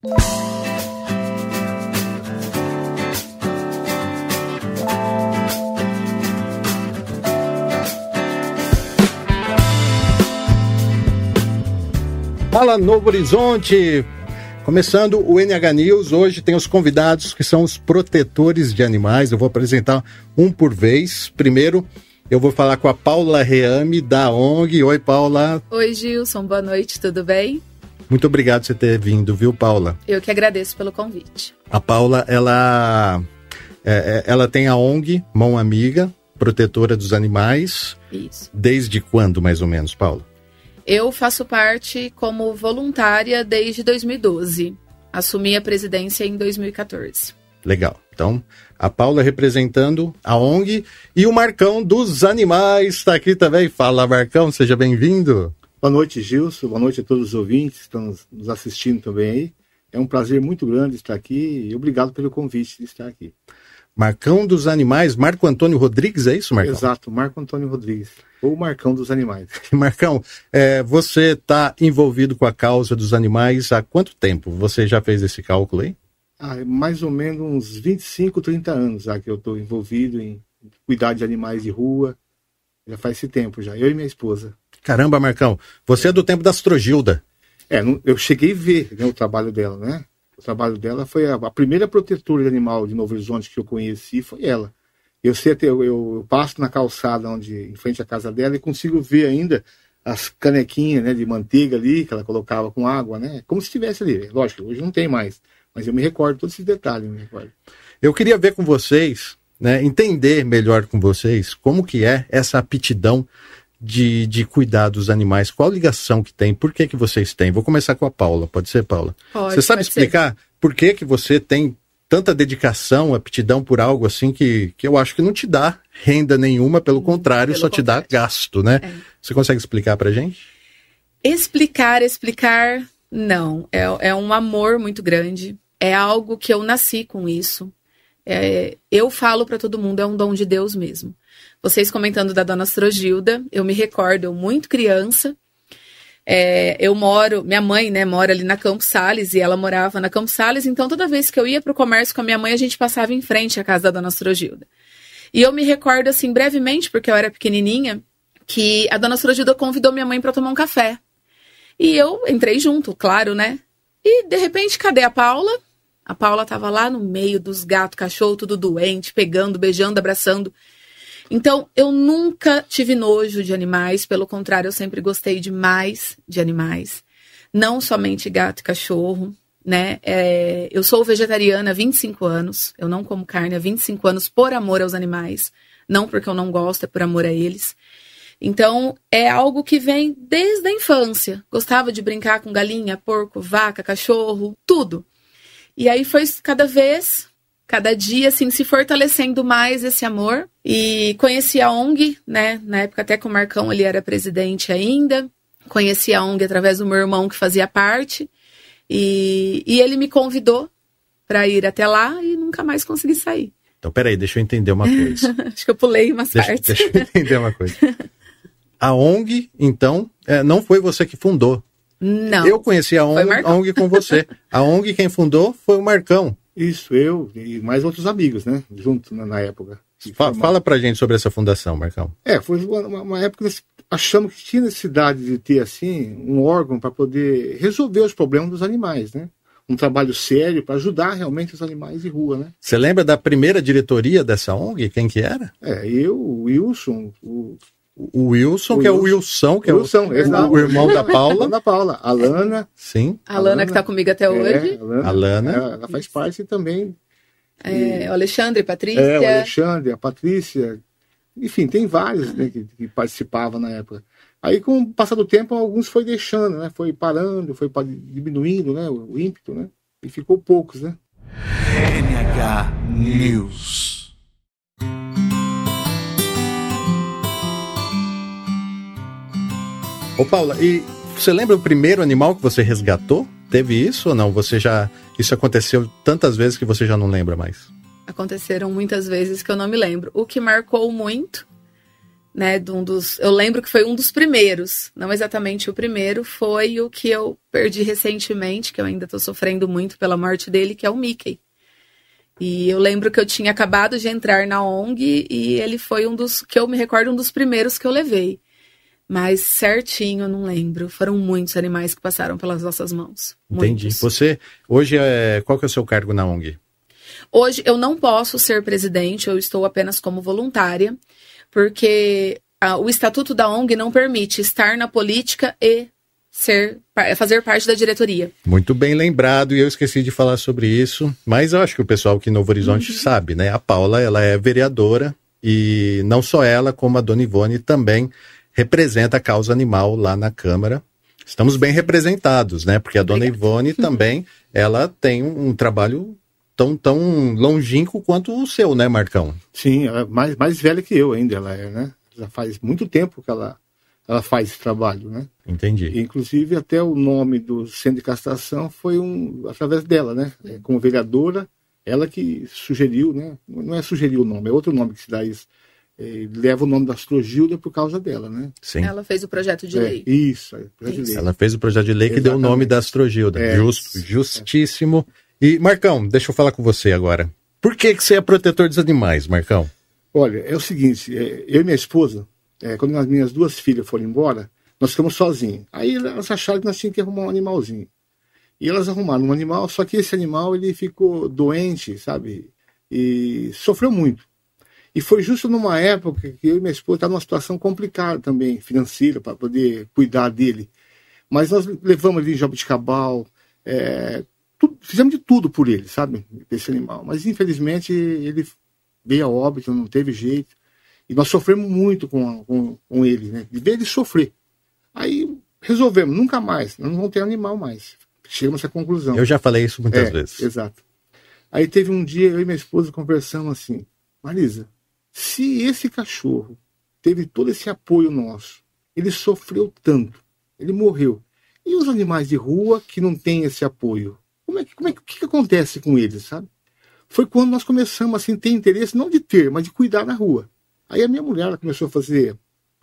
Fala Novo Horizonte! Começando o NH News, hoje tem os convidados que são os protetores de animais. Eu vou apresentar um por vez. Primeiro, eu vou falar com a Paula Reame, da ONG. Oi, Paula. Oi, Gilson. Boa noite, tudo bem? Muito obrigado por você ter vindo, viu, Paula? Eu que agradeço pelo convite. A Paula, ela, é, é ela tem a ONG Mão Amiga, protetora dos animais. Isso. Desde quando, mais ou menos, Paula? Eu faço parte como voluntária desde 2012. Assumi a presidência em 2014. Legal. Então, a Paula representando a ONG e o Marcão dos Animais está aqui também. Fala, Marcão, seja bem-vindo. Boa noite, Gilson. Boa noite a todos os ouvintes que estão nos assistindo também aí. É um prazer muito grande estar aqui e obrigado pelo convite de estar aqui. Marcão dos Animais, Marco Antônio Rodrigues, é isso, Marcão? Exato, Marco Antônio Rodrigues. Ou Marcão dos Animais. Marcão, é, você está envolvido com a causa dos animais há quanto tempo? Você já fez esse cálculo aí? Ah, mais ou menos uns 25, 30 anos já que eu estou envolvido em cuidar de animais de rua. Já faz esse tempo já, eu e minha esposa. Caramba, Marcão, você é do tempo da Astrogilda. É, eu cheguei a ver né, o trabalho dela, né? O trabalho dela foi a, a, primeira protetora de animal de Novo Horizonte que eu conheci, foi ela. Eu sei até, eu, eu, passo na calçada onde, em frente à casa dela e consigo ver ainda as canequinhas né, de manteiga ali que ela colocava com água, né? Como se estivesse ali. Lógico, hoje não tem mais. Mas eu me recordo todos esses detalhes, me recordo. Eu queria ver com vocês, né, entender melhor com vocês como que é essa aptidão de, de cuidar dos animais. Qual ligação que tem? Por que que vocês têm? Vou começar com a Paula. Pode ser, Paula? Pode, você sabe explicar ser. por que que você tem tanta dedicação, aptidão por algo assim que, que eu acho que não te dá renda nenhuma, pelo contrário, pelo só contrário. te dá gasto, né? É. Você consegue explicar pra gente? Explicar, explicar, não. É, é um amor muito grande. É algo que eu nasci com isso. É, eu falo para todo mundo, é um dom de Deus mesmo. Vocês comentando da dona Astrogilda, eu me recordo, muito criança, é, eu moro, minha mãe, né, mora ali na Campos Sales e ela morava na Campos Sales, então toda vez que eu ia para o comércio com a minha mãe, a gente passava em frente à casa da dona Astrogilda. E eu me recordo, assim, brevemente, porque eu era pequenininha, que a dona Astrogilda convidou minha mãe para tomar um café. E eu entrei junto, claro, né? E de repente, cadê a Paula? A Paula tava lá no meio dos gatos, cachorro, tudo doente, pegando, beijando, abraçando. Então, eu nunca tive nojo de animais, pelo contrário, eu sempre gostei demais de animais. Não somente gato e cachorro, né? É, eu sou vegetariana há 25 anos, eu não como carne há 25 anos por amor aos animais, não porque eu não gosto, é por amor a eles. Então, é algo que vem desde a infância. Gostava de brincar com galinha, porco, vaca, cachorro, tudo. E aí foi cada vez cada dia assim se fortalecendo mais esse amor e conheci a ONG, né? Na época até com o Marcão ele era presidente ainda. Conheci a ONG através do meu irmão que fazia parte e, e ele me convidou para ir até lá e nunca mais consegui sair. Então, peraí, deixa eu entender uma coisa. Acho que eu pulei umas deixa, partes. Deixa eu entender uma coisa. A ONG, então, é, não foi você que fundou. Não. Eu conheci a ONG, a ONG com você. A ONG quem fundou foi o Marcão. Isso, eu e mais outros amigos, né? Junto na, na época. Fala, fala pra gente sobre essa fundação, Marcão. É, foi uma, uma época que achamos que tinha necessidade de ter, assim, um órgão para poder resolver os problemas dos animais, né? Um trabalho sério para ajudar realmente os animais de rua, né? Você lembra da primeira diretoria dessa ONG? Quem que era? É, eu, o Wilson, o o Wilson, o que é o Wilson, que Wilson, é o, o, irmão da Paula. da Paula. A Lana. Sim. A Lana, que está comigo até é, hoje. a Lana. Ela, ela faz parte também. É, e, o Alexandre, Patrícia. É, o Alexandre, a Patrícia. Enfim, tem vários né, que, que participavam na época. Aí, com o passar do tempo, alguns foi deixando, né? Foi parando, foi diminuindo né, o, o ímpeto, né? E ficou poucos, né? NH News. Ô Paula, e você lembra o primeiro animal que você resgatou? Teve isso ou não? Você já. Isso aconteceu tantas vezes que você já não lembra mais? Aconteceram muitas vezes que eu não me lembro. O que marcou muito né, de um dos, eu lembro que foi um dos primeiros, não exatamente o primeiro, foi o que eu perdi recentemente, que eu ainda estou sofrendo muito pela morte dele, que é o Mickey. E eu lembro que eu tinha acabado de entrar na ONG e ele foi um dos que eu me recordo um dos primeiros que eu levei. Mas certinho, eu não lembro. Foram muitos animais que passaram pelas nossas mãos. Entendi. Muitos. Você hoje é qual que é o seu cargo na ONG? Hoje eu não posso ser presidente, eu estou apenas como voluntária porque ah, o estatuto da ONG não permite estar na política e ser fazer parte da diretoria. Muito bem lembrado e eu esqueci de falar sobre isso, mas eu acho que o pessoal aqui em Novo Horizonte uhum. sabe, né? A Paula, ela é vereadora e não só ela, como a Dona Ivone também representa a causa animal lá na Câmara. Estamos bem representados, né? Porque a Obrigada. Dona Ivone também, ela tem um, um trabalho tão, tão longínquo quanto o seu, né, Marcão? Sim, ela é mais, mais velha que eu ainda, ela é, né? Já faz muito tempo que ela, ela faz esse trabalho, né? Entendi. Inclusive, até o nome do centro de castração foi um, através dela, né? É, como vereadora, ela que sugeriu, né? Não é sugerir o nome, é outro nome que se dá isso. É, leva o nome da Astrogilda por causa dela, né? Sim. Ela fez o projeto de é, lei. Isso, é, projeto isso. De lei. Ela fez o projeto de lei que Exatamente. deu o nome da Astrogilda. É, Justo, justíssimo. E, Marcão, deixa eu falar com você agora. Por que, que você é protetor dos animais, Marcão? Olha, é o seguinte, é, eu e minha esposa, é, quando as minhas duas filhas foram embora, nós ficamos sozinhos. Aí elas acharam que nós tínhamos que arrumar um animalzinho. E elas arrumaram um animal, só que esse animal ele ficou doente, sabe? E sofreu muito. E foi justo numa época que eu e minha esposa estavam numa situação complicada também, financeira, para poder cuidar dele. Mas nós levamos ele em Jabuticabal, é, tudo, fizemos de tudo por ele, sabe? Esse animal. Mas infelizmente ele veio a óbito, não teve jeito. E nós sofremos muito com, com, com ele, né? De ver ele sofrer. Aí resolvemos, nunca mais, não vamos ter animal mais. Chegamos a essa conclusão. Eu já falei isso muitas é, vezes. Exato. Aí teve um dia, eu e minha esposa conversamos assim: Marisa, se esse cachorro teve todo esse apoio nosso, ele sofreu tanto, ele morreu. E os animais de rua que não têm esse apoio? Como é que, como é que, que, acontece com eles, sabe? Foi quando nós começamos assim, ter interesse, não de ter, mas de cuidar na rua. Aí a minha mulher começou a fazer,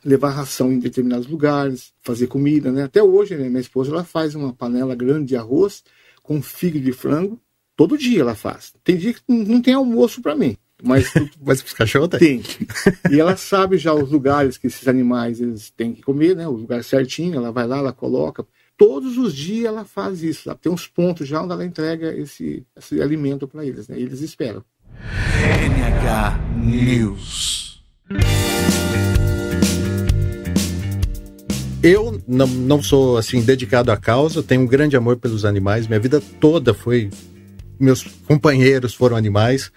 levar ração em determinados lugares, fazer comida, né? Até hoje, né, minha esposa ela faz uma panela grande de arroz com fígado de frango. Todo dia ela faz. Tem dia que não tem almoço para mim. Mas, mas os cachorros tem. tem. E ela sabe já os lugares que esses animais eles têm que comer, né? O lugar certinho, ela vai lá, ela coloca todos os dias ela faz isso. Sabe? Tem uns pontos já onde ela entrega esse, esse alimento para eles. Né? Eles esperam. NH News. Eu não, não sou assim dedicado à causa, tenho um grande amor pelos animais. Minha vida toda foi. Meus companheiros foram animais.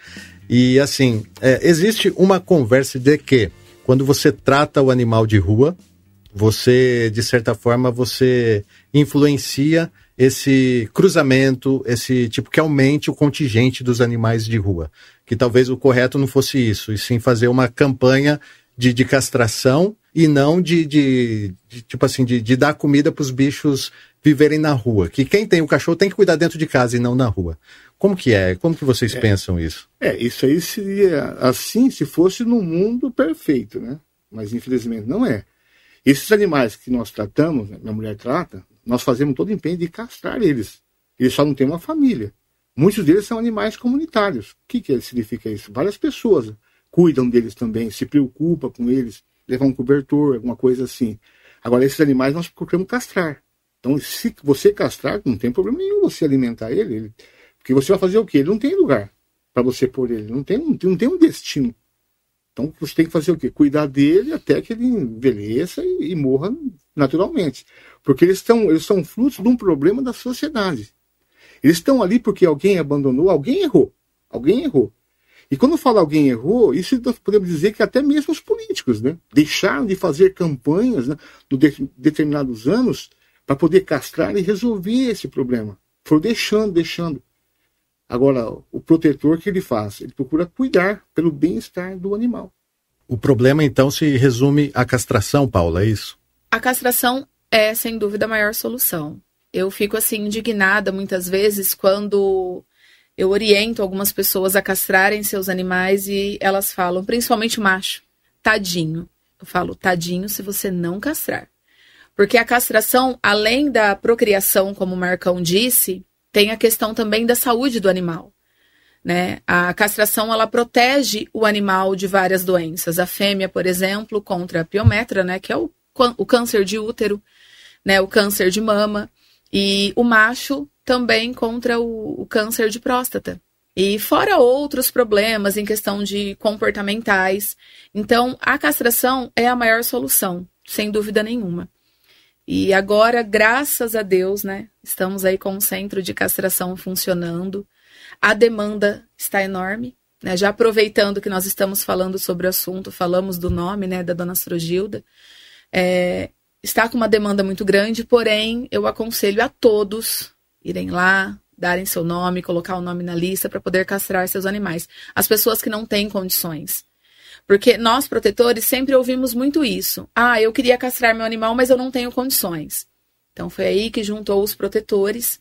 E assim, é, existe uma conversa de que quando você trata o animal de rua, você, de certa forma, você influencia esse cruzamento, esse tipo que aumente o contingente dos animais de rua. Que talvez o correto não fosse isso, e sim fazer uma campanha de, de castração e não de, de, de tipo assim, de, de dar comida para os bichos viverem na rua. Que quem tem o cachorro tem que cuidar dentro de casa e não na rua. Como que é? Como que vocês é, pensam isso? É, isso aí seria assim se fosse num mundo perfeito, né? Mas infelizmente não é. Esses animais que nós tratamos, né, minha mulher trata, nós fazemos todo o empenho de castrar eles. Eles só não têm uma família. Muitos deles são animais comunitários. O que, que significa isso? Várias pessoas cuidam deles também, se preocupam com eles, levam um cobertor, alguma coisa assim. Agora, esses animais nós procuramos castrar. Então, se você castrar, não tem problema nenhum você alimentar ele, ele porque você vai fazer o quê? Ele não tem lugar para você pôr ele, não tem, não tem um destino. Então você tem que fazer o quê? Cuidar dele até que ele envelheça e, e morra naturalmente. Porque eles, estão, eles são frutos de um problema da sociedade. Eles estão ali porque alguém abandonou, alguém errou. Alguém errou. E quando fala alguém errou, isso podemos dizer que até mesmo os políticos né, deixaram de fazer campanhas né, de determinados anos para poder castrar e resolver esse problema. Foram deixando, deixando. Agora, o protetor que ele faz? Ele procura cuidar pelo bem-estar do animal. O problema, então, se resume à castração, Paula, é isso? A castração é, sem dúvida, a maior solução. Eu fico, assim, indignada muitas vezes quando eu oriento algumas pessoas a castrarem seus animais e elas falam, principalmente o macho, tadinho. Eu falo, tadinho se você não castrar. Porque a castração, além da procriação, como o Marcão disse, tem a questão também da saúde do animal. Né? A castração ela protege o animal de várias doenças. A fêmea, por exemplo, contra a piometra, né, que é o, o câncer de útero, né, o câncer de mama, e o macho também contra o, o câncer de próstata. E fora outros problemas em questão de comportamentais. Então, a castração é a maior solução, sem dúvida nenhuma. E agora, graças a Deus, né, estamos aí com o centro de castração funcionando. A demanda está enorme. Né? Já aproveitando que nós estamos falando sobre o assunto, falamos do nome né, da dona Astrogilda. É, está com uma demanda muito grande, porém, eu aconselho a todos irem lá, darem seu nome, colocar o nome na lista para poder castrar seus animais. As pessoas que não têm condições. Porque nós, protetores, sempre ouvimos muito isso. Ah, eu queria castrar meu animal, mas eu não tenho condições. Então foi aí que juntou os protetores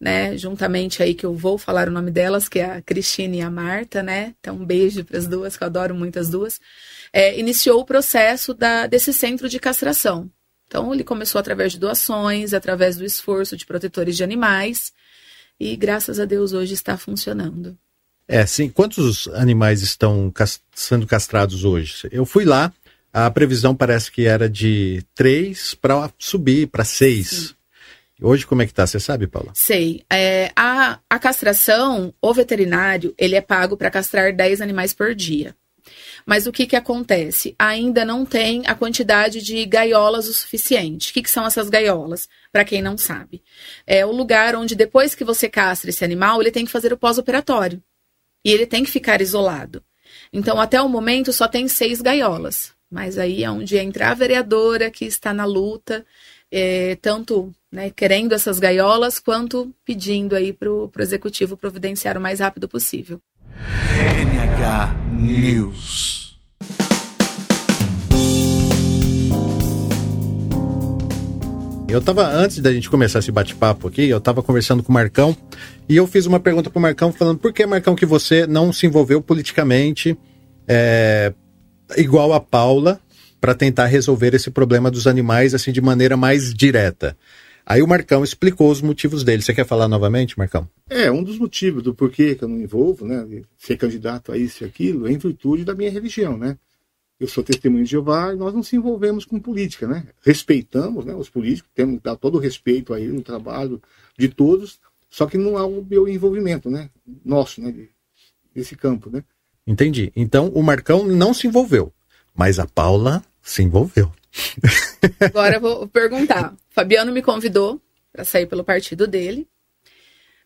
né? Juntamente aí que eu vou falar o nome delas, que é a Cristina e a Marta, né? Então, um beijo para as duas, que eu adoro muito as duas. É, iniciou o processo da, desse centro de castração. Então, ele começou através de doações, através do esforço de protetores de animais, e graças a Deus hoje está funcionando. É, sim. Quantos animais estão sendo castrados hoje? Eu fui lá, a previsão parece que era de três para subir para seis. Hoje como é que tá? Você sabe, Paula? Sei. É, a, a castração, o veterinário, ele é pago para castrar 10 animais por dia. Mas o que, que acontece? Ainda não tem a quantidade de gaiolas o suficiente. O que, que são essas gaiolas? Para quem não sabe. É o lugar onde, depois que você castra esse animal, ele tem que fazer o pós-operatório. E ele tem que ficar isolado. Então, até o momento, só tem seis gaiolas. Mas aí é onde entra a vereadora que está na luta é, tanto né, querendo essas gaiolas, quanto pedindo aí para o executivo providenciar o mais rápido possível. NH News. Eu estava antes da gente começar esse bate-papo aqui, eu estava conversando com o Marcão e eu fiz uma pergunta para o Marcão falando por que, Marcão, que você não se envolveu politicamente é, igual a Paula para tentar resolver esse problema dos animais assim de maneira mais direta. Aí o Marcão explicou os motivos dele. Você quer falar novamente, Marcão? É, um dos motivos do porquê que eu não envolvo, né, ser candidato a isso e aquilo, é em virtude da minha religião, né? Eu sou testemunho de Jeová e nós não se envolvemos com política, né? Respeitamos, né, os políticos, temos dar todo o respeito aí no trabalho de todos, só que não há o meu envolvimento, né? Nosso, né, desse campo, né? Entendi. Então o Marcão não se envolveu, mas a Paula se envolveu. Agora eu vou perguntar. Fabiano me convidou para sair pelo partido dele.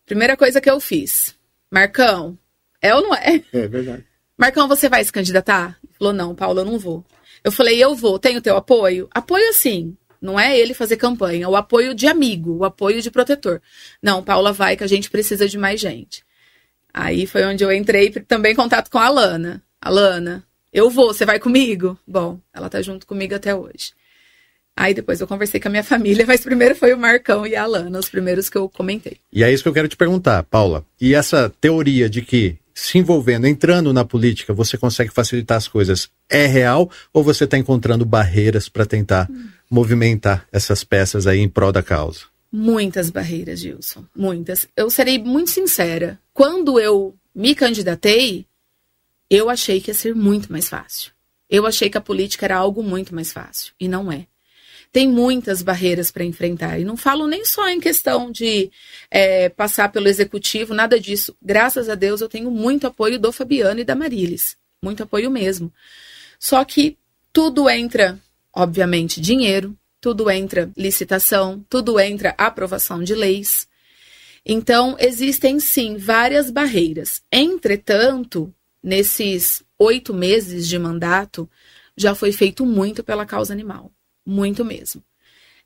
Primeira coisa que eu fiz. Marcão, é ou não é? É verdade. Marcão, você vai se candidatar? Falou, não, Paulo, eu não vou. Eu falei, eu vou. Tenho teu apoio? Apoio sim. Não é ele fazer campanha, o apoio de amigo, o apoio de protetor. Não, Paula vai que a gente precisa de mais gente. Aí foi onde eu entrei também em contato com a Alana. Alana, eu vou, você vai comigo? Bom, ela tá junto comigo até hoje. Aí depois eu conversei com a minha família, mas primeiro foi o Marcão e a Alana, os primeiros que eu comentei. E é isso que eu quero te perguntar, Paula. E essa teoria de que se envolvendo, entrando na política, você consegue facilitar as coisas, é real ou você está encontrando barreiras para tentar hum. movimentar essas peças aí em prol da causa? Muitas barreiras, Gilson. Muitas. Eu serei muito sincera. Quando eu me candidatei, eu achei que ia ser muito mais fácil. Eu achei que a política era algo muito mais fácil. E não é. Tem muitas barreiras para enfrentar. E não falo nem só em questão de é, passar pelo executivo, nada disso. Graças a Deus eu tenho muito apoio do Fabiano e da Marilis. Muito apoio mesmo. Só que tudo entra, obviamente, dinheiro, tudo entra licitação, tudo entra aprovação de leis. Então, existem sim várias barreiras. Entretanto, nesses oito meses de mandato, já foi feito muito pela causa animal. Muito mesmo.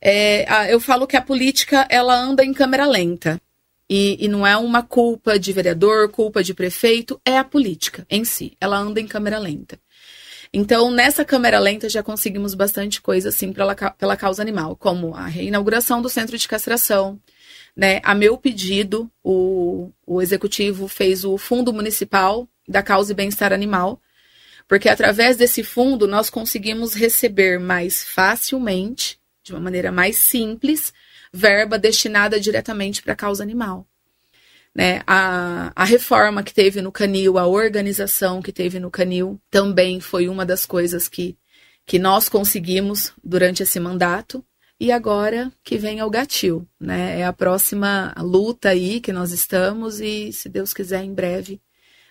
É, eu falo que a política ela anda em câmera lenta. E, e, não é uma culpa de vereador, culpa de prefeito, é a política em si. Ela anda em câmera lenta. Então, nessa câmera lenta, já conseguimos bastante coisa, assim, pela, pela causa animal, como a reinauguração do centro de castração. Né? A meu pedido, o, o executivo fez o fundo municipal da causa e bem-estar animal, Porque através desse fundo nós conseguimos receber mais facilmente, de uma maneira mais simples, verba destinada diretamente para a causa animal. Né? A, a reforma que teve no Canil, a organização que teve no Canil, também foi uma das coisas que, que nós conseguimos durante esse mandato. E agora que vem o gatil, né? É a próxima luta aí que nós estamos e, se Deus quiser, em breve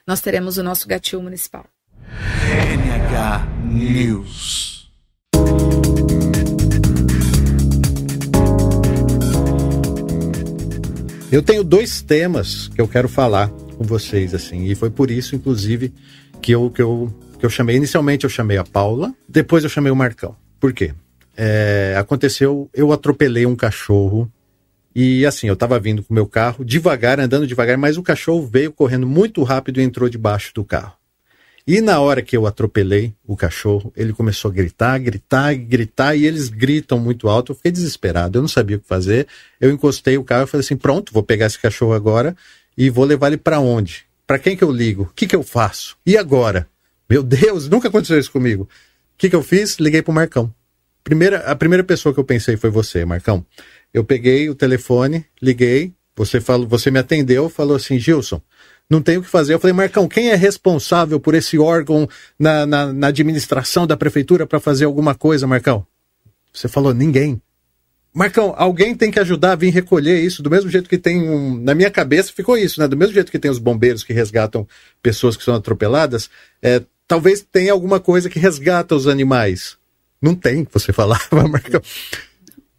nós teremos o nosso gatil municipal. NH News. Eu tenho dois temas que eu quero falar com vocês, assim, e foi por isso, inclusive, que eu, que eu, que eu chamei. Inicialmente eu chamei a Paula, depois eu chamei o Marcão. Por quê? É, aconteceu, eu atropelei um cachorro e assim, eu tava vindo com o meu carro, devagar, andando devagar, mas o cachorro veio correndo muito rápido e entrou debaixo do carro. E na hora que eu atropelei o cachorro, ele começou a gritar, gritar, gritar, e eles gritam muito alto. Eu fiquei desesperado, eu não sabia o que fazer. Eu encostei o carro e falei assim: pronto, vou pegar esse cachorro agora e vou levar ele para onde? Para quem que eu ligo? O que que eu faço? E agora? Meu Deus, nunca aconteceu isso comigo. O que que eu fiz? Liguei pro Marcão. Primeira, a primeira pessoa que eu pensei foi você, Marcão. Eu peguei o telefone, liguei, você falou, você me atendeu, falou assim, Gilson, não tem o que fazer. Eu falei, Marcão, quem é responsável por esse órgão na, na, na administração da prefeitura para fazer alguma coisa, Marcão? Você falou, ninguém. Marcão, alguém tem que ajudar a vir recolher isso, do mesmo jeito que tem um. Na minha cabeça ficou isso, né? Do mesmo jeito que tem os bombeiros que resgatam pessoas que são atropeladas, é, talvez tenha alguma coisa que resgata os animais. Não tem, você falava, Marcão.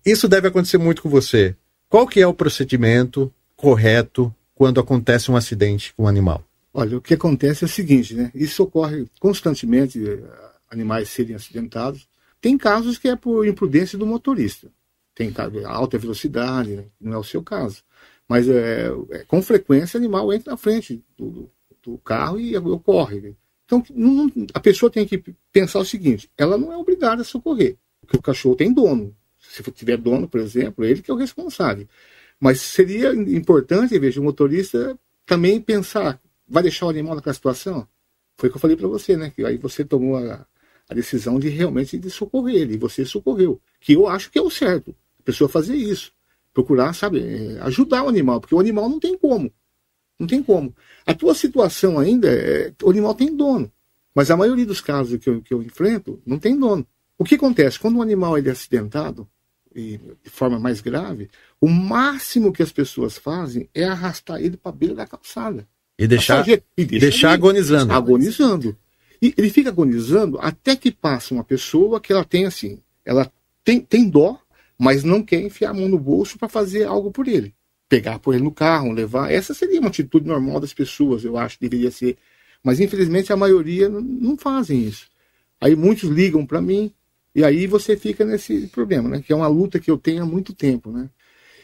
Isso deve acontecer muito com você. Qual que é o procedimento correto quando acontece um acidente com um animal? Olha, o que acontece é o seguinte, né? Isso ocorre constantemente, eh, animais serem acidentados. Tem casos que é por imprudência do motorista. Tem alta velocidade, né? não é o seu caso. Mas é, é, com frequência animal entra na frente do, do carro e ocorre. Né? Então não, a pessoa tem que pensar o seguinte: ela não é obrigada a socorrer, porque o cachorro tem dono se tiver dono, por exemplo, ele que é o responsável. Mas seria importante, veja, o motorista também pensar, vai deixar o animal naquela situação? Foi o que eu falei para você, né? Que aí você tomou a, a, decisão de realmente de socorrer ele, e você socorreu. Que eu acho que é o certo, a pessoa fazer isso. Procurar, sabe, é, ajudar o animal, porque o animal não tem como. Não tem como. A tua situação ainda, é, o animal tem dono. Mas a maioria dos casos que eu, que eu enfrento, não tem dono. O que acontece? Quando um animal ele é acidentado, e de forma mais grave, o máximo que as pessoas fazem é arrastar ele para a beira da calçada. E deixar, e deixa deixar agonizando. Agonizando. E ele fica agonizando até que passa uma pessoa que ela tem assim, ela tem, tem dó, mas não quer enfiar a mão no bolso para fazer algo por ele. Pegar por ele no carro, levar. Essa seria uma atitude normal das pessoas, eu acho, deveria ser. Mas infelizmente a maioria não, não fazem isso. Aí muitos ligam para mim, e aí você fica nesse problema, né? Que é uma luta que eu tenho há muito tempo, né?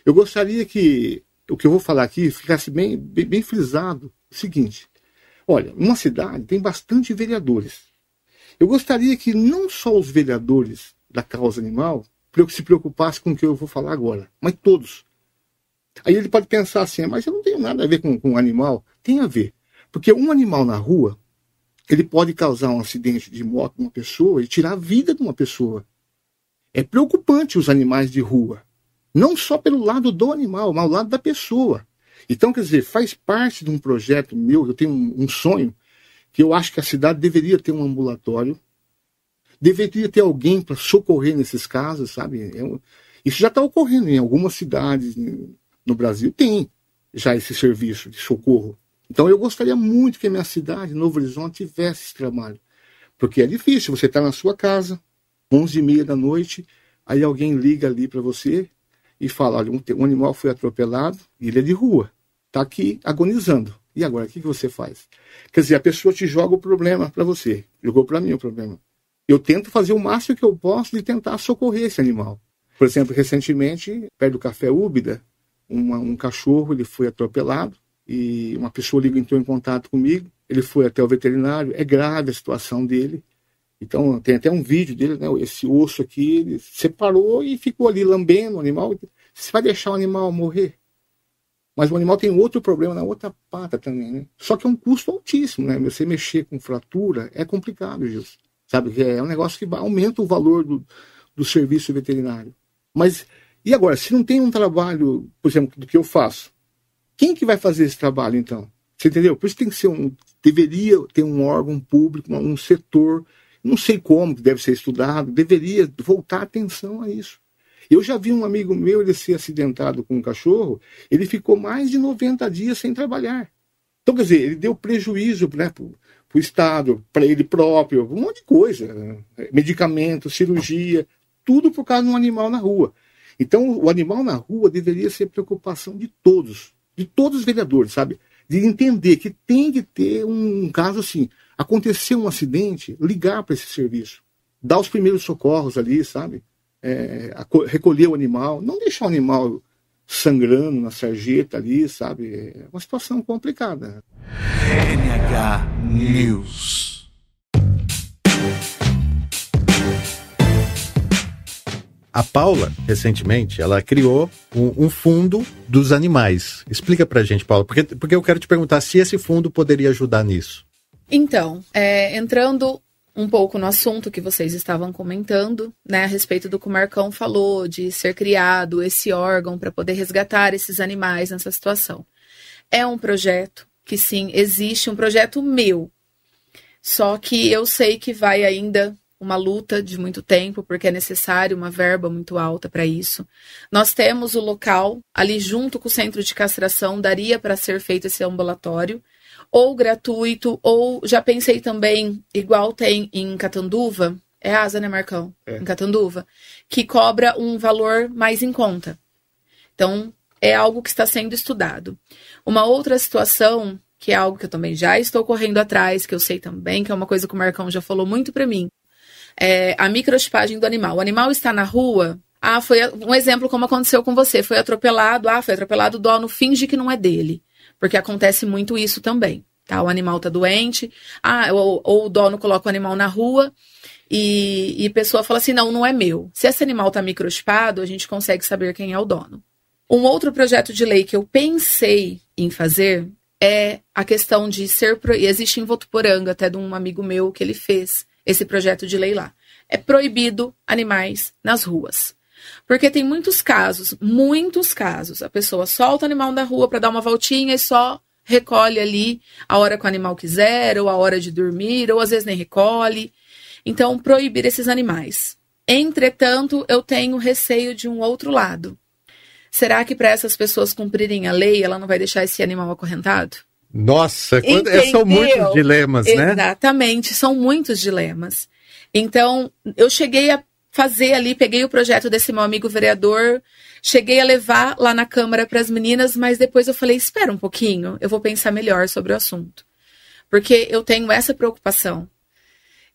Eu gostaria que o que eu vou falar aqui ficasse bem, bem, bem frisado o seguinte. Olha, uma cidade tem bastante vereadores. Eu gostaria que não só os vereadores da causa animal se preocupassem com o que eu vou falar agora, mas todos. Aí ele pode pensar assim, mas eu não tenho nada a ver com, com animal. Tem a ver. Porque um animal na rua, ele pode causar um acidente de moto numa pessoa e tirar a vida de uma pessoa. É preocupante os animais de rua. Não só pelo lado do animal, mas ao lado da pessoa. Então, quer dizer, faz parte de um projeto meu, eu tenho um, um sonho, que eu acho que a cidade deveria ter um ambulatório, deveria ter alguém para socorrer nesses casos, sabe? É, isso já está ocorrendo em algumas cidades no Brasil, tem já esse serviço de socorro. Então eu gostaria muito que a minha cidade, Novo Horizonte, tivesse esse trabalho. Porque é difícil, você está na sua casa, 11 e meia da noite, aí alguém liga ali para você e fala, olha, um, um, animal foi atropelado ele é de rua, está aqui agonizando. E agora, o que, que você faz? Quer dizer, a pessoa te joga o problema para você, jogou para mim o problema. Eu tento fazer o máximo que eu posso de tentar socorrer esse animal. Por exemplo, recentemente, perto do Café Úbida, uma, um cachorro ele foi atropelado, e uma pessoa entrou em contato comigo, ele foi até o veterinário, é grave a situação dele. Então tem até um vídeo dele, né? Esse osso aqui, ele separou e ficou ali lambendo o animal. Você vai deixar o animal morrer? Mas o animal tem outro problema na outra pata também, né? Só que é um custo altíssimo, né? Você mexer com fratura é complicado, Gilson. Sabe? É um negócio que aumenta o valor do, do serviço veterinário. Mas, e agora, se não tem um trabalho, por exemplo, do que eu faço, quem que vai fazer esse trabalho, então? Você entendeu? Por isso tem que ser um. Deveria ter um órgão público, um setor, não sei como, que deve ser estudado, deveria voltar atenção a isso. Eu já vi um amigo meu ele ser acidentado com um cachorro, ele ficou mais de 90 dias sem trabalhar. Então, quer dizer, ele deu prejuízo né, para o Estado, para ele próprio, um monte de coisa. Né? Medicamento, cirurgia, tudo por causa de um animal na rua. Então, o animal na rua deveria ser preocupação de todos, de todos os vereadores, sabe? De entender que tem que ter um, caso assim. Aconteceu um acidente, ligar para esse serviço, dar os primeiros socorros ali, sabe? é, recolher o animal, não deixar o animal sangrando na sarjeta ali, sabe? É uma situação complicada. NH News. A Paula, recentemente, ela criou um, um, fundo dos animais. Explica pra gente, Paula, porque, porque eu quero te perguntar se esse fundo poderia ajudar nisso. Então, é, entrando um pouco no assunto que vocês estavam comentando, né, a respeito do que o Marcão falou, de ser criado esse órgão para poder resgatar esses animais nessa situação. É um projeto que sim, existe um projeto meu. Só que eu sei que vai ainda uma luta de muito tempo, porque é necessário uma verba muito alta para isso. Nós temos o local ali junto com o centro de castração, daria para ser feito esse ambulatório, ou gratuito, ou já pensei também, igual tem em Catanduva, é asa, né, Marcão? É. Em Catanduva, que cobra um valor mais em conta. Então, é algo que está sendo estudado. Uma outra situação, que é algo que eu também já estou correndo atrás, que eu sei também, que é uma coisa que o Marcão já falou muito para mim, é a microchipagem do animal. O animal está na rua, ah, foi um exemplo como aconteceu com você, foi atropelado, ah, foi atropelado, o dono finge que não é dele porque acontece muito isso também. Tá? O animal está doente, ah, ou, ou, o dono coloca o animal na rua e, e a pessoa fala assim: não, não é meu. Se esse animal está microchipado, a gente consegue saber quem é o dono. Um outro projeto de lei que eu pensei em fazer é a questão de ser. Pro... Existe em Votuporanga, até de um amigo meu que ele fez esse projeto de lei lá. É proibido animais nas ruas. Porque tem muitos casos, muitos casos. A pessoa solta o animal da rua para dar uma voltinha e só recolhe ali a hora que o animal quiser, ou a hora de dormir, ou às vezes nem recolhe. Então, proibir esses animais. Entretanto, eu tenho receio de um outro lado. Será que para essas pessoas cumprirem a lei, ela não vai deixar esse animal acorrentado? Nossa, são muitos dilemas, né? Exatamente, são muitos dilemas. Então, eu cheguei a fazer ali, peguei o projeto desse meu amigo vereador, cheguei a levar lá na Câmara para as meninas, mas depois eu falei: espera um pouquinho, eu vou pensar melhor sobre o assunto. Porque eu tenho essa preocupação.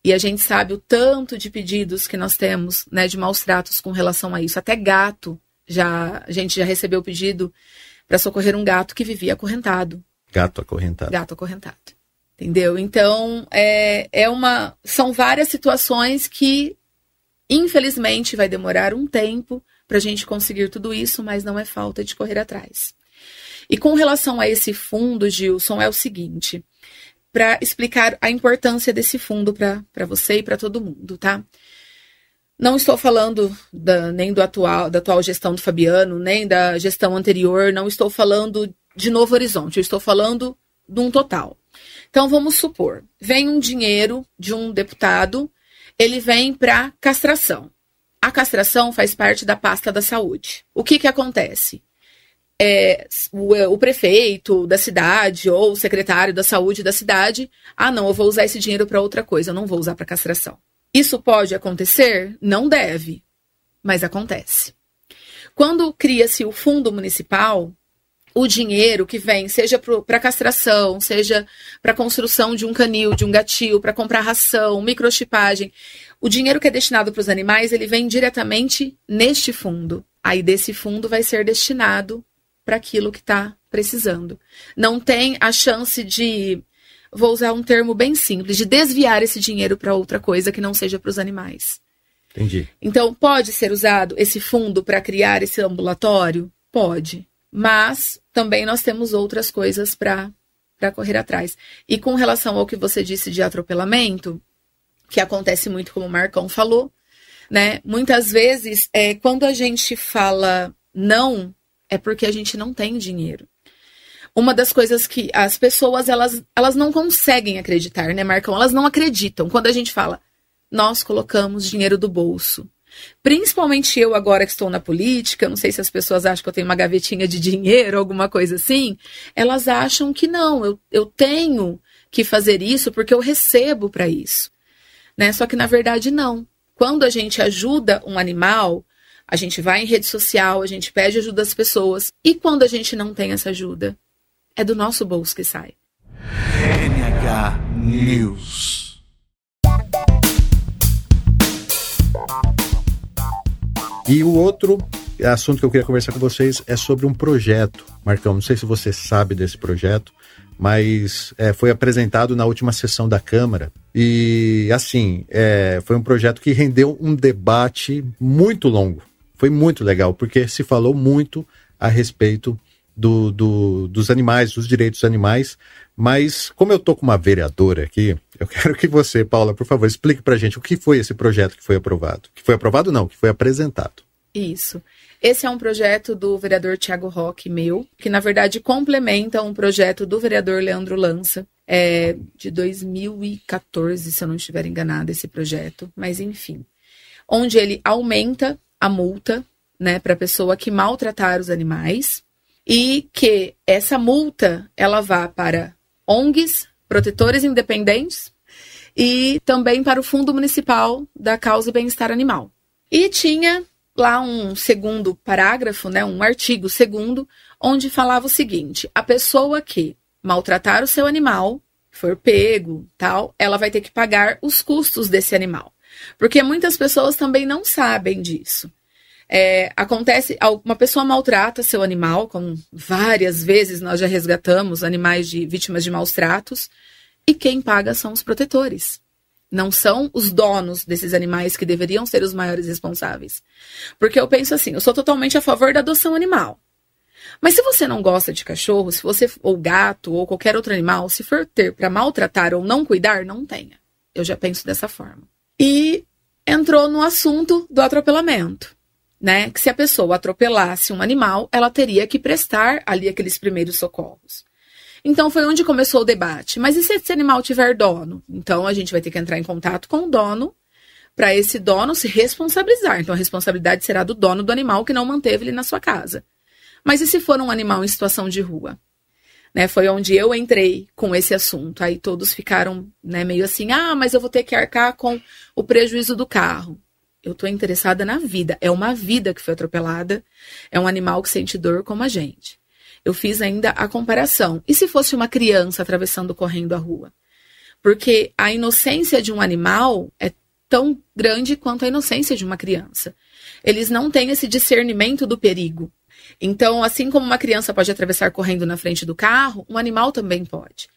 E a gente sabe o tanto de pedidos que nós temos, né, de maus tratos com relação a isso. Até gato, já a gente já recebeu pedido para socorrer um gato que vivia acorrentado. Gato acorrentado. Gato acorrentado. Entendeu? Então, é, é uma. São várias situações que Infelizmente, vai demorar um tempo para a gente conseguir tudo isso, mas não é falta de correr atrás. E com relação a esse fundo, Gilson, é o seguinte: para explicar a importância desse fundo para você e para todo mundo, tá? Não estou falando da, nem do atual, da atual gestão do Fabiano, nem da gestão anterior, não estou falando de Novo Horizonte, eu estou falando de um total. Então vamos supor, vem um dinheiro de um deputado ele vem para castração. A castração faz parte da pasta da saúde. O que, que acontece? É, o, o, prefeito da cidade ou o secretário da saúde da cidade, ah, não, eu vou usar esse dinheiro para outra coisa, eu não vou usar para castração. Isso pode acontecer? Não deve, mas acontece. Quando cria-se o fundo municipal, o dinheiro que vem, seja para castração, seja para construção de um canil, de um gatil, para comprar ração, microchipagem, o dinheiro que é destinado para os animais, ele vem diretamente neste fundo. Aí desse fundo vai ser destinado para aquilo que está precisando. Não tem a chance de, vou usar um termo bem simples, de desviar esse dinheiro para outra coisa que não seja para os animais. Entendi. Então, pode ser usado esse fundo para criar esse ambulatório? Pode. Mas também nós temos outras coisas para correr atrás. E com relação ao que você disse de atropelamento, que acontece muito, como o Marcão falou, né? Muitas vezes, é, quando a gente fala não, é porque a gente não tem dinheiro. Uma das coisas que as pessoas elas, elas não conseguem acreditar, né, Marcão? Elas não acreditam quando a gente fala, nós colocamos dinheiro do bolso. Principalmente eu agora que estou na política, não sei se as pessoas acham que eu tenho uma gavetinha de dinheiro, alguma coisa assim, elas acham que não, eu, eu tenho que fazer isso porque eu recebo para isso. Né? Só que na verdade não. Quando a gente ajuda um animal, a gente vai em rede social, a gente pede ajuda das pessoas. E quando a gente não tem essa ajuda? É do nosso bolso que sai. NH News. E o outro assunto que eu queria conversar com vocês é sobre um projeto. Marcão, não sei se você sabe desse projeto, mas é, foi apresentado na última sessão da Câmara. E, assim, é, foi um projeto que rendeu um debate muito longo. Foi muito legal, porque se falou muito a respeito do, do, dos animais, dos direitos dos animais. Mas, como eu estou com uma vereadora aqui, eu quero que você, Paula, por favor, explique para a gente o que foi esse projeto que foi aprovado. Que foi aprovado, não, que foi apresentado. Isso. Esse é um projeto do vereador Tiago Roque, meu, que na verdade complementa um projeto do vereador Leandro Lança, é, de 2014, se eu não estiver enganado, esse projeto, mas enfim. Onde ele aumenta a multa né, para a pessoa que maltratar os animais e que essa multa ela vá para ONGs, protetores independentes e também para o Fundo Municipal da Causa e Bem-Estar Animal. E tinha lá um segundo parágrafo, né, um artigo segundo, onde falava o seguinte: a pessoa que maltratar o seu animal, for pego, tal, ela vai ter que pagar os custos desse animal. Porque muitas pessoas também não sabem disso. É, acontece, uma pessoa maltrata seu animal, como várias vezes nós já resgatamos animais de vítimas de maus tratos, e quem paga são os protetores. Não são os donos desses animais que deveriam ser os maiores responsáveis. Porque eu penso assim, eu sou totalmente a favor da adoção animal. Mas se você não gosta de cachorro, se você ou gato ou qualquer outro animal, se for ter para maltratar ou não cuidar, não tenha. Eu já penso dessa forma. E entrou no assunto do atropelamento né? Que se a pessoa atropelasse um animal, ela teria que prestar ali aqueles primeiros socorros. Então foi onde começou o debate. Mas e se esse animal tiver dono? Então a gente vai ter que entrar em contato com o dono para esse dono se responsabilizar. Então a responsabilidade será do dono do animal que não manteve ele na sua casa. Mas e se for um animal em situação de rua? Né, foi onde eu entrei com esse assunto. Aí todos ficaram né, meio assim: ah, mas eu vou ter que arcar com o prejuízo do carro. Eu estou interessada na vida. É uma vida que foi atropelada. É um animal que sente dor como a gente. Eu fiz ainda a comparação. E se fosse uma criança atravessando correndo a rua? Porque a inocência de um animal é tão grande quanto a inocência de uma criança. Eles não têm esse discernimento do perigo. Então, assim como uma criança pode atravessar correndo na frente do carro, um animal também pode.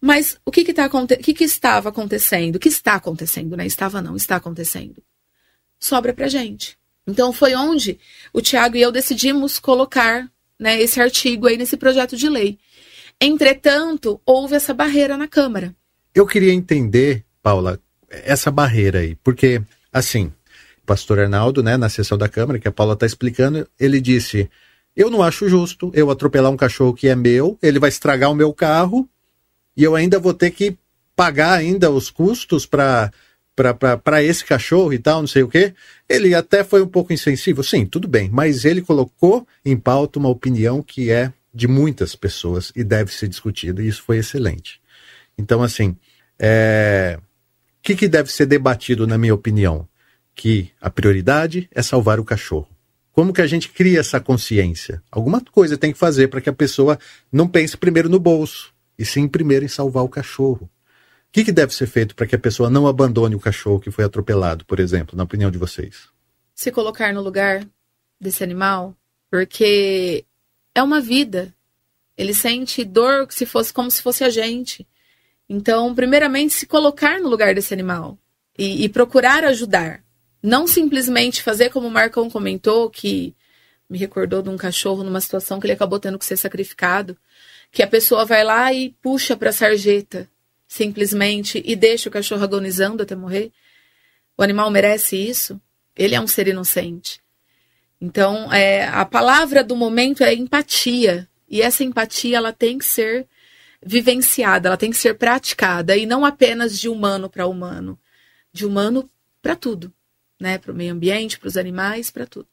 Mas o que, que, tá, o que, que estava acontecendo? O que está acontecendo, né? Estava não, está acontecendo sobra para gente. Então foi onde o Tiago e eu decidimos colocar né, esse artigo aí nesse projeto de lei. Entretanto, houve essa barreira na Câmara. Eu queria entender, Paula, essa barreira aí, porque, assim, o pastor Arnaldo, né, na sessão da Câmara, que a Paula está explicando, ele disse: Eu não acho justo eu atropelar um cachorro que é meu, ele vai estragar o meu carro e eu ainda vou ter que pagar ainda os custos para para esse cachorro e tal, não sei o quê. Ele até foi um pouco insensível, sim, tudo bem, mas ele colocou em pauta uma opinião que é de muitas pessoas e deve ser discutida, e isso foi excelente. Então, assim, é... o que, que deve ser debatido, na minha opinião? Que a prioridade é salvar o cachorro. Como que a gente cria essa consciência? Alguma coisa tem que fazer para que a pessoa não pense primeiro no bolso, e sim primeiro em salvar o cachorro. O que, que deve ser feito para que a pessoa não abandone o cachorro que foi atropelado, por exemplo, na opinião de vocês? Se colocar no lugar desse animal, porque é uma vida. Ele sente dor se fosse como se fosse a gente. Então, primeiramente, se colocar no lugar desse animal e, e procurar ajudar. Não simplesmente fazer como o Marcão comentou, que me recordou de um cachorro numa situação que ele acabou tendo que ser sacrificado, que a pessoa vai lá e puxa para a sarjeta, simplesmente, e deixa o cachorro agonizando até morrer. O animal merece isso? Ele é um ser inocente. Então, é, a palavra do momento é empatia. E essa empatia ela tem que ser vivenciada, ela tem que ser praticada e não apenas de humano para humano, de humano para tudo, né? Para o meio ambiente, para os animais, para tudo.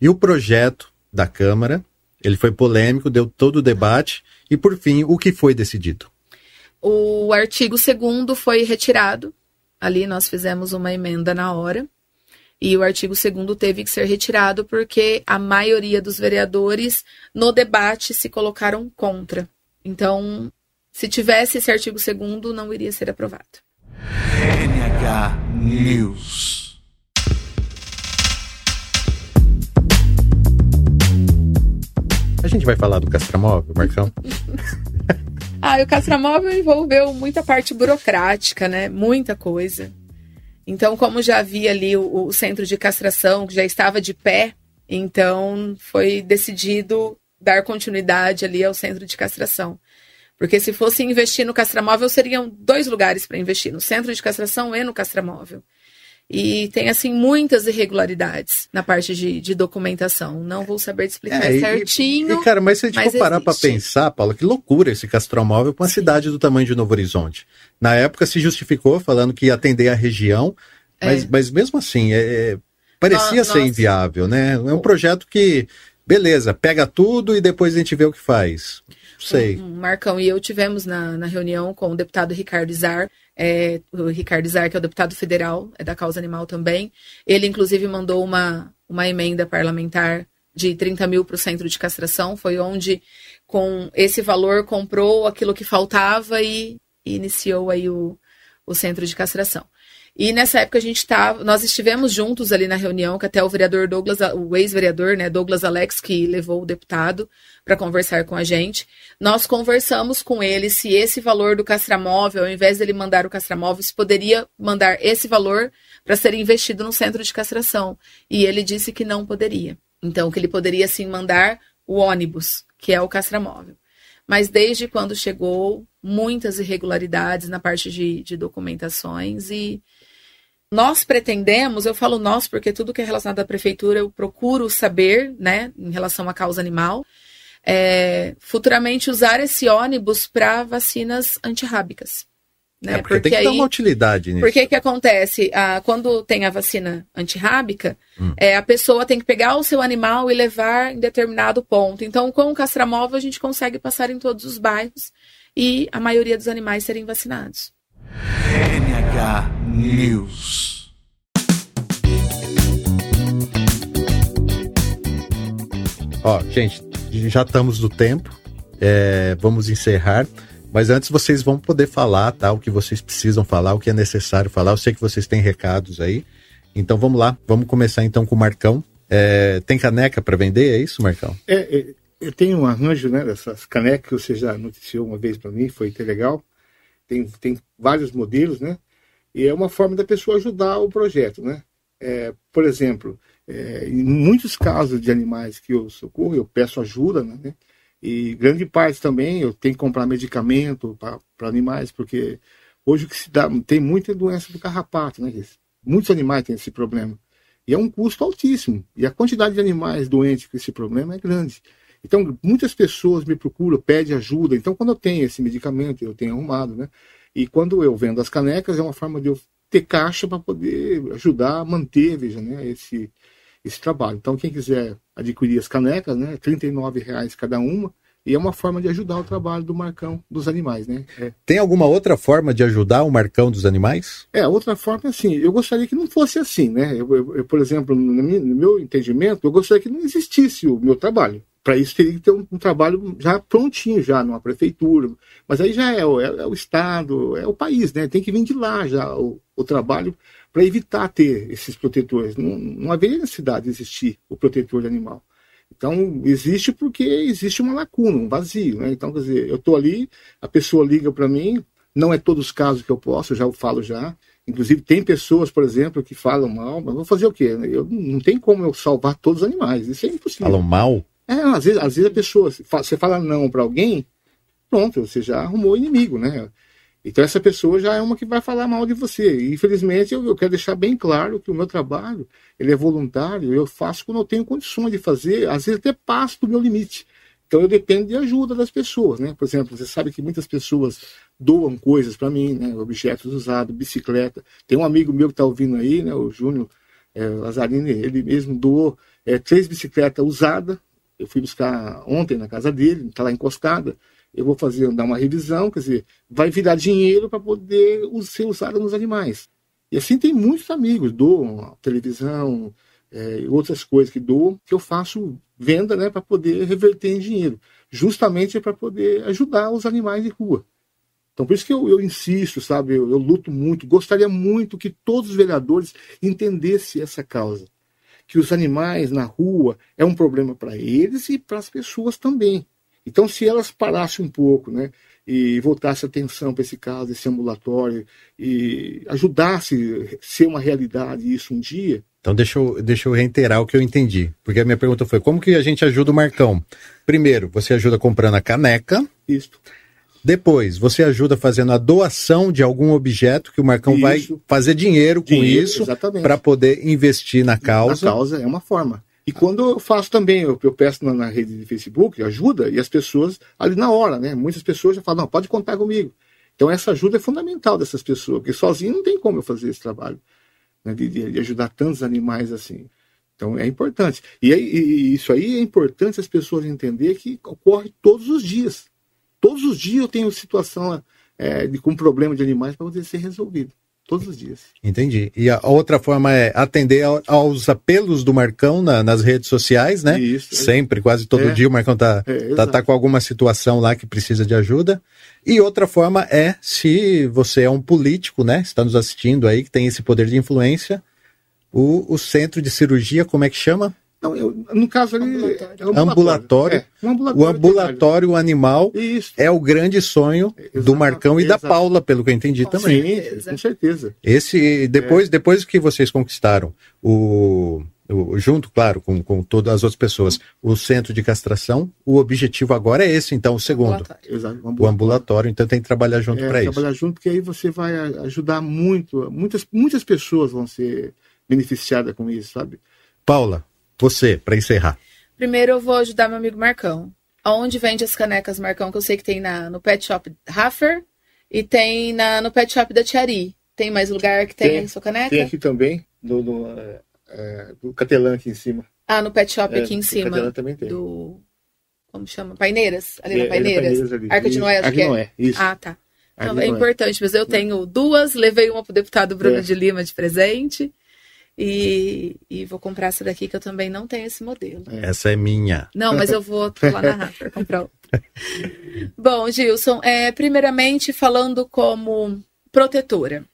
E o projeto da Câmara, ele foi polêmico, deu todo o debate e por fim, o que foi decidido? O artigo 2 foi retirado. Ali nós fizemos uma emenda na hora. E o artigo 2 teve que ser retirado porque a maioria dos vereadores no debate se colocaram contra. Então, se tivesse esse artigo 2 não iria ser aprovado. NH News. A gente vai falar do castramóvel, Marcão? ah, o castramóvel envolveu muita parte burocrática, né? Muita coisa. Então, como já havia ali o, o centro de castração, que já estava de pé, então foi decidido dar continuidade ali ao centro de castração. Porque se fosse investir no castramóvel, seriam dois lugares para investir, no centro de castração e no castramóvel. E tem, assim, muitas irregularidades na parte de, de documentação. Não vou saber te explicar é, certinho. E, e, cara, mas se a gente for parar para pensar, Paulo, que loucura esse castromóvel para uma Sim. cidade do tamanho de Novo Horizonte. Na época se justificou falando que ia atender a região, mas, é. mas mesmo assim, é, é parecia ser inviável, né? É um projeto que, beleza, pega tudo e depois a gente vê o que faz. Sei. Um, Marcão e eu tivemos na, na reunião com o deputado Ricardo Izar, é, o Ricardo Izar, que é o deputado federal, é da causa animal também. Ele, inclusive, mandou uma, uma emenda parlamentar de 30 mil para o centro de castração. Foi onde, com esse valor, comprou aquilo que faltava e, e iniciou aí o, o centro de castração. E nessa época a gente estava, nós estivemos juntos ali na reunião, que até o vereador Douglas, o ex-vereador, né, Douglas Alex, que levou o deputado para conversar com a gente. Nós conversamos com ele se esse valor do castramóvel, ao invés dele mandar o castramóvel, se poderia mandar esse valor para ser investido no centro de castração. E ele disse que não poderia. Então, que ele poderia sim mandar o ônibus, que é o castramóvel. Mas desde quando chegou, muitas irregularidades na parte de, de documentações e nós pretendemos, eu falo nós porque tudo que é relacionado à prefeitura eu procuro saber, né, em relação à causa animal, é, futuramente usar esse ônibus para vacinas antirrábicas. Né? É, porque, porque, tem que aí, dar uma utilidade nisso. Porque que acontece? Ah, quando tem a vacina antirrábica, hum. é, a pessoa tem que pegar o seu animal e levar em determinado ponto. Então, com o castramóvel, a gente consegue passar em todos os bairros e a maioria dos animais serem vacinados. NH News. Ó, gente, já estamos no tempo. É, vamos encerrar. Mas antes vocês vão poder falar, tá? O que vocês precisam falar, o que é necessário falar. Eu sei que vocês têm recados aí. Então vamos lá, vamos começar então com o Marcão. É, tem caneca para vender, é isso, Marcão? É, é, eu tenho um arranjo, né, dessas canecas que você já noticiou uma vez para mim, foi até legal. Tem, tem vários modelos, né? E é uma forma da pessoa ajudar o projeto, né? É, por exemplo, é, em muitos casos de animais que eu socorro, eu peço ajuda, né? E grande parte também eu tenho que comprar medicamento para animais, porque hoje o que se dá, tem muita doença do carrapato, né? Muitos animais têm esse problema. E é um custo altíssimo. E a quantidade de animais doentes com esse problema é grande. Então, muitas pessoas me procuram, pedem ajuda. Então, quando eu tenho esse medicamento, eu tenho arrumado, né? E quando eu vendo as canecas, é uma forma de eu ter caixa para poder ajudar a manter, veja, né, esse, esse trabalho. Então, quem quiser adquirir as canecas, né, R$ reais cada uma, e é uma forma de ajudar o trabalho do Marcão dos animais, né? É. Tem alguma outra forma de ajudar o Marcão dos animais? É, outra forma é assim, eu gostaria que não fosse assim, né? Eu, eu, eu por exemplo, no, no, meu entendimento, eu gostaria que não existisse o meu trabalho para isso teria que ter um, um, trabalho já prontinho, já numa prefeitura. Mas aí já é, é, é, o Estado, é o país, né? Tem que vir de lá já o, o trabalho para evitar ter esses protetores. Não, não haveria necessidade de existir o protetor de animal. Então, existe porque existe uma lacuna, um vazio. Né? Então, quer dizer, eu estou ali, a pessoa liga para mim, não é todos os casos que eu posso, já falo já. Inclusive, tem pessoas, por exemplo, que falam mal, mas vou fazer o quê? Eu, não tem como eu salvar todos os animais, isso é impossível. Falam mal? É, às vezes, às vezes a pessoa, você fala não para alguém, pronto, você já arrumou inimigo, né? Então essa pessoa já é uma que vai falar mal de você. E, infelizmente, eu, eu, quero deixar bem claro que o meu trabalho, ele é voluntário, eu faço quando eu tenho condições de fazer, às vezes até passo do meu limite. Então eu dependo de ajuda das pessoas, né? Por exemplo, você sabe que muitas pessoas doam coisas para mim, né? Objetos usados, bicicleta. Tem um amigo meu que está ouvindo aí, né? O Júnior é, ele mesmo doou é, três bicicletas usadas. Eu fui buscar ontem na casa dele, está lá encostada. Eu vou fazer, dar uma revisão, quer dizer, vai virar dinheiro para poder ser usado nos animais. E assim tem muitos amigos, doam televisão, é, outras coisas que doam, que eu faço venda né, para poder reverter em dinheiro, justamente para poder ajudar os animais de rua. Então, por isso que eu, eu insisto, sabe, eu, eu, luto muito, gostaria muito que todos os vereadores entendessem essa causa. Que os animais na rua é um problema para eles e para as pessoas também. Então, se elas parassem um pouco, né, e voltassem atenção para esse caso, esse ambulatório, e ajudasse a ser uma realidade isso um dia, então deixa eu, deixa eu reiterar o que eu entendi. Porque a minha pergunta foi: como que a gente ajuda o Marcão? Primeiro, você ajuda comprando a caneca. Isso. Depois, você ajuda fazendo a doação de algum objeto que o Marcão isso. vai fazer dinheiro com dinheiro, isso para poder investir na causa. A causa é uma forma. E quando eu faço também, eu, eu peço na, na, rede de Facebook ajuda, e as pessoas, ali na hora, né? Muitas pessoas já falam, não, pode contar comigo. Então essa ajuda é fundamental dessas pessoas, porque sozinho não tem como eu fazer esse trabalho né, de, de, ajudar tantos animais assim. Então é importante. E, e, isso aí é importante as pessoas entenderem que ocorre todos os dias. Todos os dias eu tenho situação é, de, com problema de animais para poder ser resolvido. Todos os dias. Entendi. E a outra forma é atender aos apelos do Marcão na, nas redes sociais, né? Isso. Sempre, quase todo é. dia o Marcão tá, é, tá, tá, com alguma situação lá que precisa de ajuda. E outra forma é se você é um político, né? Está nos assistindo aí, que tem esse poder de influência, o, o centro de cirurgia, como é que chama? Não, eu, no caso ali. Ambulatório. É ambulatório. ambulatório. É, um ambulatório o ambulatório animal Isso. é o grande sonho do Marcão e da Paula, pelo que eu entendi com também. Sim, com certeza. Esse, depois, é. depois que vocês conquistaram o, o, junto, claro, com, com todas as outras pessoas, o centro de castração, o objetivo agora é esse, então, o segundo. Ambulatório. Exato, o ambulatório. o ambulatório. então tem que trabalhar junto é, para isso. Trabalhar junto, porque aí você vai ajudar muito, muitas, muitas pessoas vão ser beneficiadas com isso, sabe? Paula, você, para encerrar. Primeiro eu vou ajudar meu amigo Marcão. Aonde vende as canecas Marcão, que eu sei que tem na, no Pet Shop Raffer e tem na, no Pet Shop da Tiari. Tem mais lugar que tem, tem a sua caneca? Tem aqui também, no, no, é, é, do Catelã aqui em cima. Ah, no Pet Shop é, aqui em cima. Catelã também tem. Do. Como chama? Paineiras? Ali é, na Paineiras? Paineiras ali. Arca de Noé, acho Arca que é. Noé, isso. Ah, tá. Então, é importante, mas eu tenho duas, levei uma pro deputado Bruno é. de Lima de presente. E, e vou comprar essa daqui que eu também não tenho esse modelo. Essa é minha. Não, mas eu vou lá na Rafa comprar outra. Bom, Gilson, é, primeiramente falando como protetora,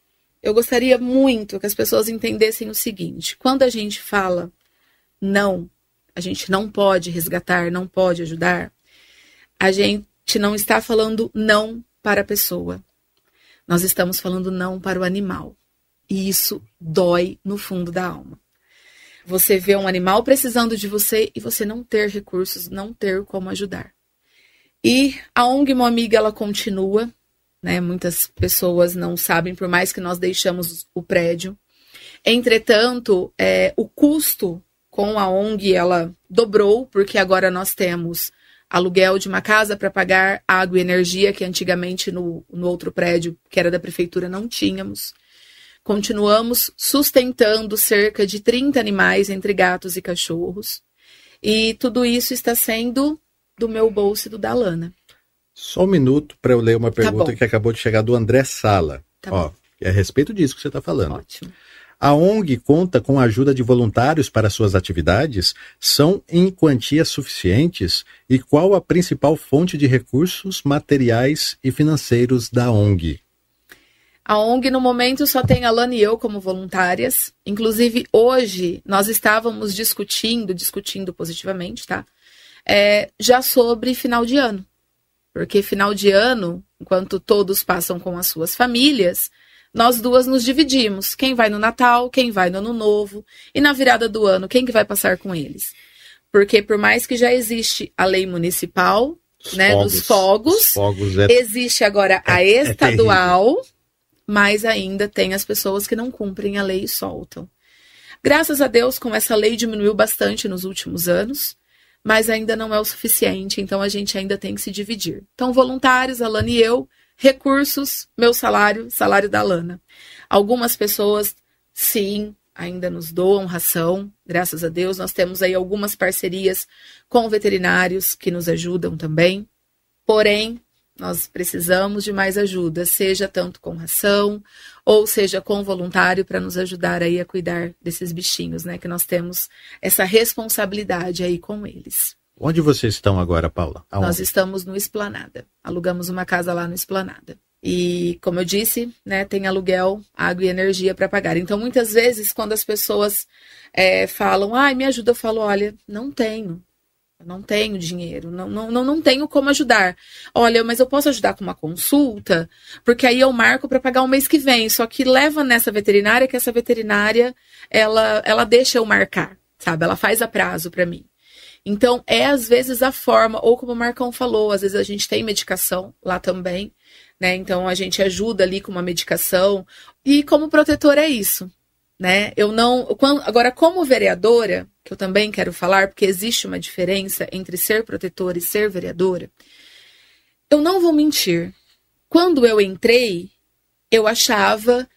eu gostaria muito que as pessoas entendessem o seguinte: quando a gente fala não, a gente não pode resgatar, não pode ajudar, a gente não está falando não para a pessoa. Nós estamos falando não para o animal. E isso dói no fundo da alma. Você vê um animal precisando de você e você não ter recursos, não ter como ajudar. E a ONG Uma Amiga, ela continua, né? Muitas pessoas não sabem, por mais que nós deixamos o prédio. Entretanto, é, o custo com a ONG, ela dobrou, porque agora nós temos aluguel de uma casa para pagar água e energia, que antigamente no, no outro prédio, que era da prefeitura, não tínhamos. Continuamos sustentando cerca de 30 animais entre gatos e cachorros. E tudo isso está sendo do meu bolso e do da Lana. Só um minuto para eu ler uma tá pergunta tá que acabou de chegar do André Sala. Tá Ó, é a respeito disso que você está falando. Ótimo. A ONG conta com a ajuda de voluntários para suas atividades? São em quantias suficientes? E qual a principal fonte de recursos materiais e financeiros da ONG? A ONG, no momento, só tem a Lana e eu como voluntárias. Inclusive, hoje, nós estávamos discutindo, discutindo positivamente, tá? É, já sobre final de ano. Porque final de ano, enquanto todos passam com as suas famílias, nós duas nos dividimos. Quem vai no Natal, quem vai no Ano Novo. E na virada do ano, quem que vai passar com eles? Porque por mais que já existe a lei municipal, os né, fogos, dos fogos, fogos é... existe agora a é, estadual, é mas ainda tem as pessoas que não cumprem a lei e soltam. Graças a Deus, com essa lei diminuiu bastante nos últimos anos, mas ainda não é o suficiente, então a gente ainda tem que se dividir. Então, voluntários, a Lana e eu, recursos, meu salário, salário da Lana. Algumas pessoas, sim, ainda nos doam ração, graças a Deus. Nós temos aí algumas parcerias com veterinários que nos ajudam também. Porém, nós precisamos de mais ajuda, seja tanto com ração ou seja com voluntário para nos ajudar aí a cuidar desses bichinhos, né? Que nós temos essa responsabilidade aí com eles. Onde vocês estão agora, Paula? Aonde? Nós estamos no Esplanada. Alugamos uma casa lá no Esplanada. E, como eu disse, né, tem aluguel, água e energia para pagar. Então, muitas vezes, quando as pessoas é, falam, ai, me ajuda, eu falo, olha, não tenho. Eu não tenho dinheiro, não, não, não, não tenho como ajudar. Olha, mas eu posso ajudar com uma consulta, porque aí eu marco para pagar o mês que vem. Só que leva nessa veterinária que essa veterinária ela, ela deixa eu marcar, sabe? Ela faz a prazo para mim. Então, é às vezes a forma, ou como o Marcão falou, às vezes a gente tem medicação lá também, né? Então a gente ajuda ali com uma medicação. E como protetor é isso, né? Eu não. Agora, como vereadora, que eu também quero falar, porque existe uma diferença entre ser protetora e ser vereadora, eu não vou mentir. Quando eu entrei, eu achava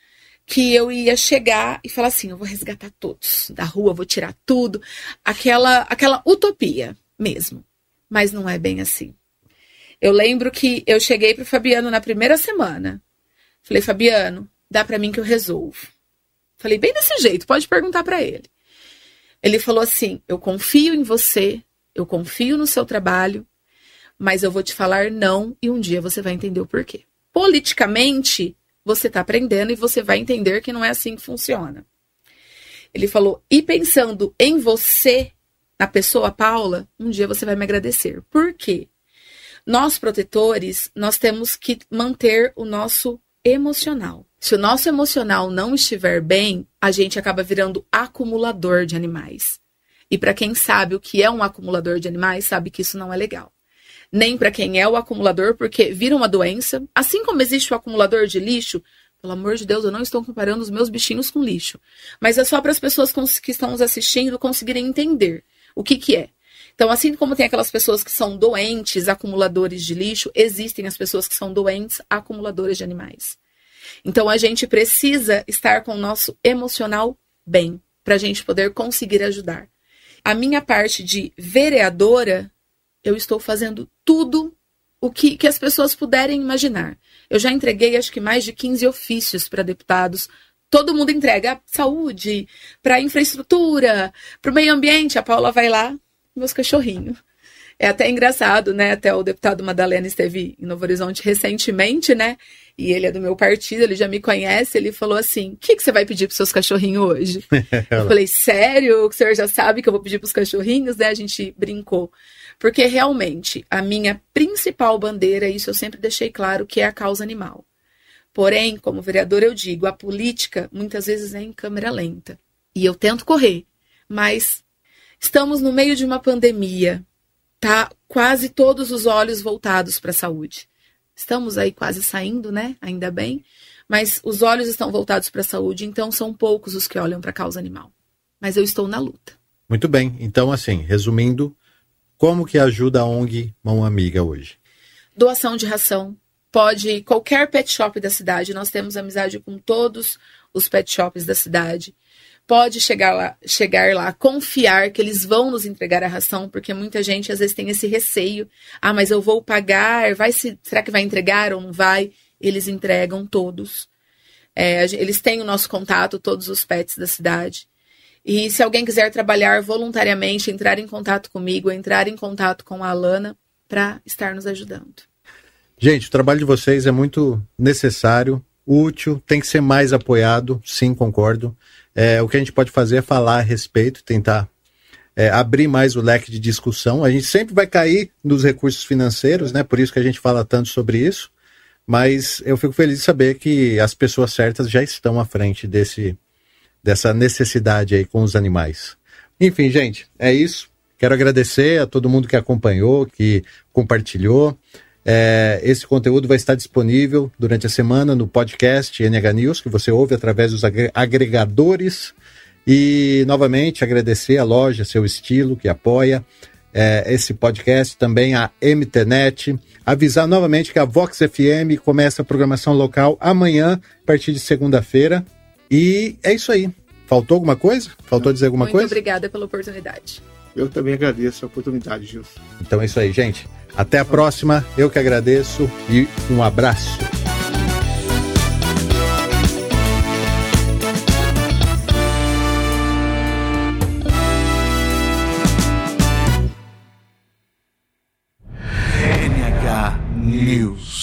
que eu ia chegar e falar assim, eu vou resgatar todos da rua, vou tirar tudo, aquela aquela utopia mesmo. Mas não é bem assim. Eu lembro que eu cheguei pro Fabiano na primeira semana. Falei, Fabiano, dá para mim que eu resolvo. Falei bem desse jeito, pode perguntar para ele. Ele falou assim: "Eu confio em você, eu confio no seu trabalho, mas eu vou te falar não e um dia você vai entender o porquê." Politicamente, você está aprendendo e você vai entender que não é assim que funciona. Ele falou: "E pensando em você, na pessoa Paula, um dia você vai me agradecer." Por quê? Nós protetores, nós temos que manter o nosso emocional. Se o nosso emocional não estiver bem, a gente acaba virando acumulador de animais. E para quem sabe o que é um acumulador de animais, sabe que isso não é legal. Nem para quem é o acumulador, porque vira uma doença. Assim como existe o acumulador de lixo, pelo amor de Deus, eu não estou comparando os meus bichinhos com lixo. Mas é só para as pessoas que estão nos assistindo conseguirem entender o que, que é. Então, assim como tem aquelas pessoas que são doentes, acumuladores de lixo, existem as pessoas que são doentes, acumuladores de animais. Então, a gente precisa estar com o nosso emocional bem, para a gente poder conseguir ajudar. A minha parte de vereadora, eu estou fazendo tudo o que, que as pessoas puderem imaginar. Eu já entreguei, acho que mais de 15 ofícios para deputados todo mundo entrega saúde, para infraestrutura, para o meio ambiente. A Paula vai lá, meus cachorrinhos. É até engraçado, né? Até o deputado Madalena esteve em Novo Horizonte recentemente, né? E ele é do meu partido, ele já me conhece. Ele falou assim: O que, que você vai pedir para seus cachorrinhos hoje? eu falei: Sério? O senhor já sabe que eu vou pedir para os cachorrinhos? Né? A gente brincou. Porque realmente, a minha principal bandeira, isso eu sempre deixei claro, que é a causa animal. Porém, como vereador, eu digo: a política muitas vezes é em câmera lenta. E eu tento correr, mas Estamos no meio de uma pandemia. Tá quase todos os olhos voltados para a saúde. Estamos aí quase saindo, né? Ainda bem. Mas os olhos estão voltados para a saúde, então são poucos os que olham para a causa animal. Mas eu estou na luta. Muito bem. Então, assim, resumindo, como que ajuda a ONG Mão Amiga hoje? Doação de ração. Pode qualquer pet shop da cidade. Nós temos amizade com todos os pet shops da cidade pode chegar lá, chegar lá, confiar que eles vão nos entregar a ração, porque muita gente às vezes tem esse receio. Ah, mas eu vou pagar, vai se, será que vai entregar ou não vai? Eles entregam todos. É, eles têm o nosso contato, todos os pets da cidade. E se alguém quiser trabalhar voluntariamente, entrar em contato comigo, entrar em contato com a Alana para estar nos ajudando. Gente, o trabalho de vocês é muito necessário, útil, tem que ser mais apoiado, sim, concordo. É, o que a gente pode fazer é falar a respeito, tentar é, abrir mais o leque de discussão. A gente sempre vai cair nos recursos financeiros, né? Por isso que a gente fala tanto sobre isso. mas eu fico feliz de saber que as pessoas certas já estão à frente desse, dessa necessidade aí com os animais. Enfim, gente, é isso. Quero agradecer a todo mundo que acompanhou, que compartilhou. É, esse conteúdo vai estar disponível durante a semana no podcast NH News, que você ouve através dos agregadores. E, novamente, agradecer a loja Seu Estilo, que apoia é, esse podcast, também a MTNet. Avisar novamente que a Vox FM começa a programação local amanhã, a partir de segunda-feira. E é isso aí. Faltou alguma coisa? Faltou dizer alguma Muito coisa? Muito obrigada pela oportunidade. Eu também agradeço a oportunidade, Gilson. Então é isso aí, gente. Até a próxima, eu que agradeço e um abraço. NH News.